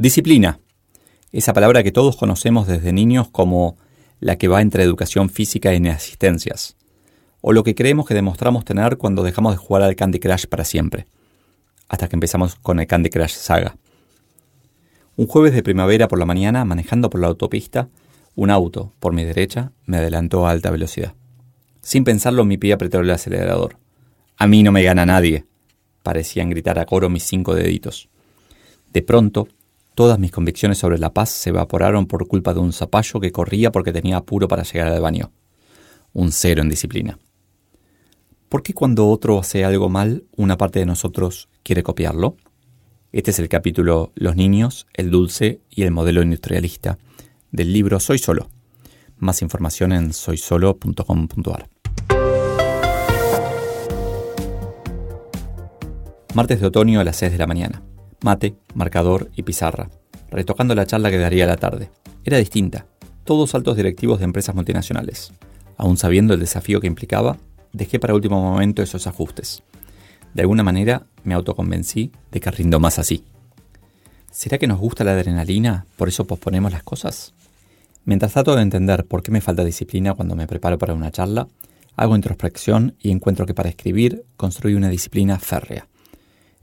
Disciplina. Esa palabra que todos conocemos desde niños como la que va entre educación física e inasistencias. O lo que creemos que demostramos tener cuando dejamos de jugar al Candy Crush para siempre. Hasta que empezamos con el Candy Crush Saga. Un jueves de primavera por la mañana, manejando por la autopista, un auto, por mi derecha, me adelantó a alta velocidad. Sin pensarlo, mi pie apretó el acelerador. A mí no me gana nadie, parecían gritar a coro mis cinco deditos. De pronto, todas mis convicciones sobre la paz se evaporaron por culpa de un zapallo que corría porque tenía apuro para llegar al baño. Un cero en disciplina. ¿Por qué cuando otro hace algo mal, una parte de nosotros quiere copiarlo? Este es el capítulo Los niños, el dulce y el modelo industrialista del libro Soy Solo. Más información en soysolo.com.ar. Martes de otoño a las 6 de la mañana. Mate, marcador y pizarra. Retocando la charla que daría la tarde. Era distinta. Todos altos directivos de empresas multinacionales. Aún sabiendo el desafío que implicaba, dejé para último momento esos ajustes. De alguna manera me autoconvencí de que rindo más así. ¿Será que nos gusta la adrenalina, por eso posponemos las cosas? Mientras trato de entender por qué me falta disciplina cuando me preparo para una charla, hago introspección y encuentro que para escribir construí una disciplina férrea.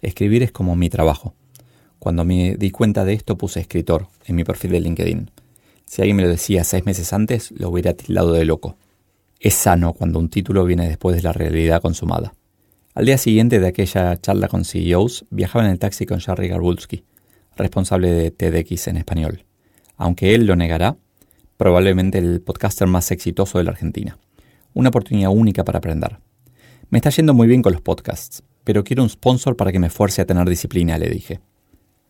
Escribir es como mi trabajo. Cuando me di cuenta de esto puse escritor en mi perfil de LinkedIn. Si alguien me lo decía seis meses antes, lo hubiera tildado de loco. Es sano cuando un título viene después de la realidad consumada. Al día siguiente de aquella charla con CEOs, viajaba en el taxi con Jerry Garbulski, responsable de TEDx en español. Aunque él lo negará, probablemente el podcaster más exitoso de la Argentina. Una oportunidad única para aprender. Me está yendo muy bien con los podcasts, pero quiero un sponsor para que me fuerce a tener disciplina, le dije.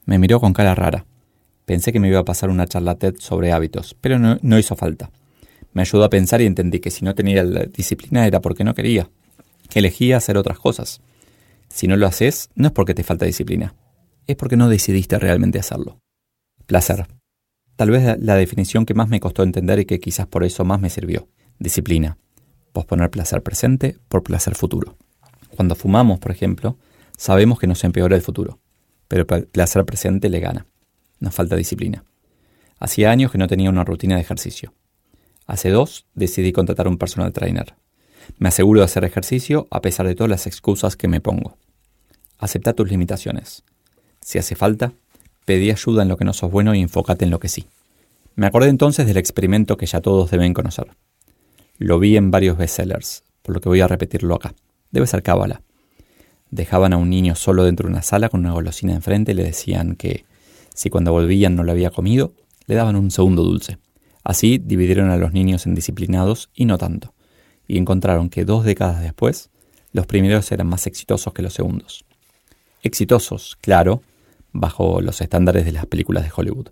Me miró con cara rara. Pensé que me iba a pasar una charla sobre hábitos, pero no, hizo falta. Me ayudó a pensar y entendí que si no tenía la disciplina era porque no quería, que elegía hacer otras cosas. Si no lo haces, no es porque te falta disciplina, es porque no decidiste realmente hacerlo. Placer. Tal vez la definición que más me costó entender y que quizás por eso más me sirvió. Disciplina. Posponer placer presente por placer futuro. Cuando fumamos, por ejemplo, sabemos que nos empeora el futuro, pero el placer presente le gana. Nos falta disciplina. Hacía años que no tenía una rutina de ejercicio. Hace dos decidí contratar un personal trainer. Me aseguro de hacer ejercicio a pesar de todas las excusas que me pongo. Acepta tus limitaciones. Si hace falta, pedí ayuda en lo que no sos bueno y enfócate en lo que sí. Me acordé entonces del experimento que ya todos deben conocer. Lo vi en varios bestsellers, por lo que voy a repetirlo acá. Debe ser cábala. Dejaban a un niño solo dentro de una sala con una golosina enfrente y le decían que, si cuando volvían no lo había comido, le daban un segundo dulce. Así dividieron a los niños en disciplinados y no tanto, y encontraron que dos décadas después, los primeros eran más exitosos que los segundos. Exitosos, claro, bajo los estándares de las películas de Hollywood.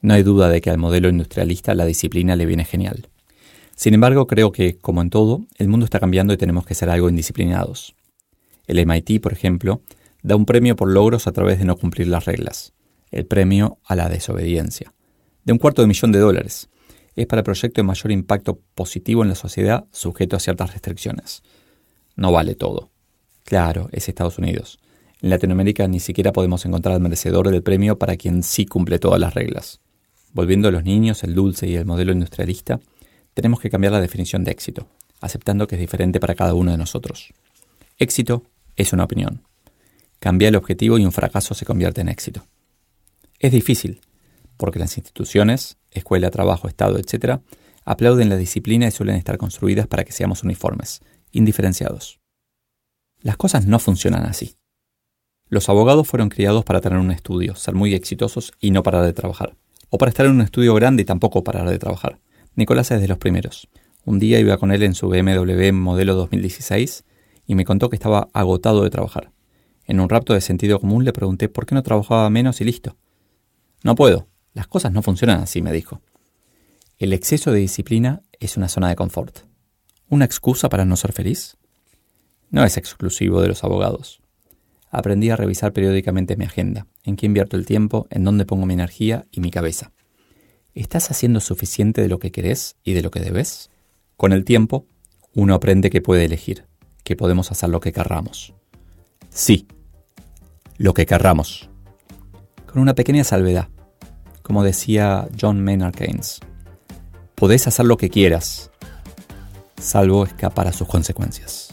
No hay duda de que al modelo industrialista la disciplina le viene genial. Sin embargo, creo que, como en todo, el mundo está cambiando y tenemos que ser algo indisciplinados. El MIT, por ejemplo, da un premio por logros a través de no cumplir las reglas, el premio a la desobediencia, de un cuarto de millón de dólares. Es para el proyecto de mayor impacto positivo en la sociedad sujeto a ciertas restricciones. No vale todo. Claro, es Estados Unidos. En Latinoamérica ni siquiera podemos encontrar al merecedor del premio para quien sí cumple todas las reglas. Volviendo a los niños, el dulce y el modelo industrialista, tenemos que cambiar la definición de éxito, aceptando que es diferente para cada uno de nosotros. Éxito es una opinión. Cambia el objetivo y un fracaso se convierte en éxito. Es difícil, porque las instituciones, escuela, trabajo, Estado, etc., aplauden la disciplina y suelen estar construidas para que seamos uniformes, indiferenciados. Las cosas no funcionan así. Los abogados fueron criados para tener un estudio, ser muy exitosos y no parar de trabajar. O para estar en un estudio grande y tampoco parar de trabajar. Nicolás es de los primeros. Un día iba con él en su BMW modelo 2016 y me contó que estaba agotado de trabajar. En un rapto de sentido común le pregunté por qué no trabajaba menos y listo. No puedo. Las cosas no funcionan así, me dijo. El exceso de disciplina es una zona de confort. ¿Una excusa para no ser feliz? No es exclusivo de los abogados. Aprendí a revisar periódicamente mi agenda, en qué invierto el tiempo, en dónde pongo mi energía y mi cabeza. ¿Estás haciendo suficiente de lo que querés y de lo que debes? Con el tiempo, uno aprende que puede elegir, que podemos hacer lo que querramos. Sí, lo que querramos. Con una pequeña salvedad. como decía John Maynard Keynes. Podés hacer lo que quieras, salvo escapar a sus consecuencias.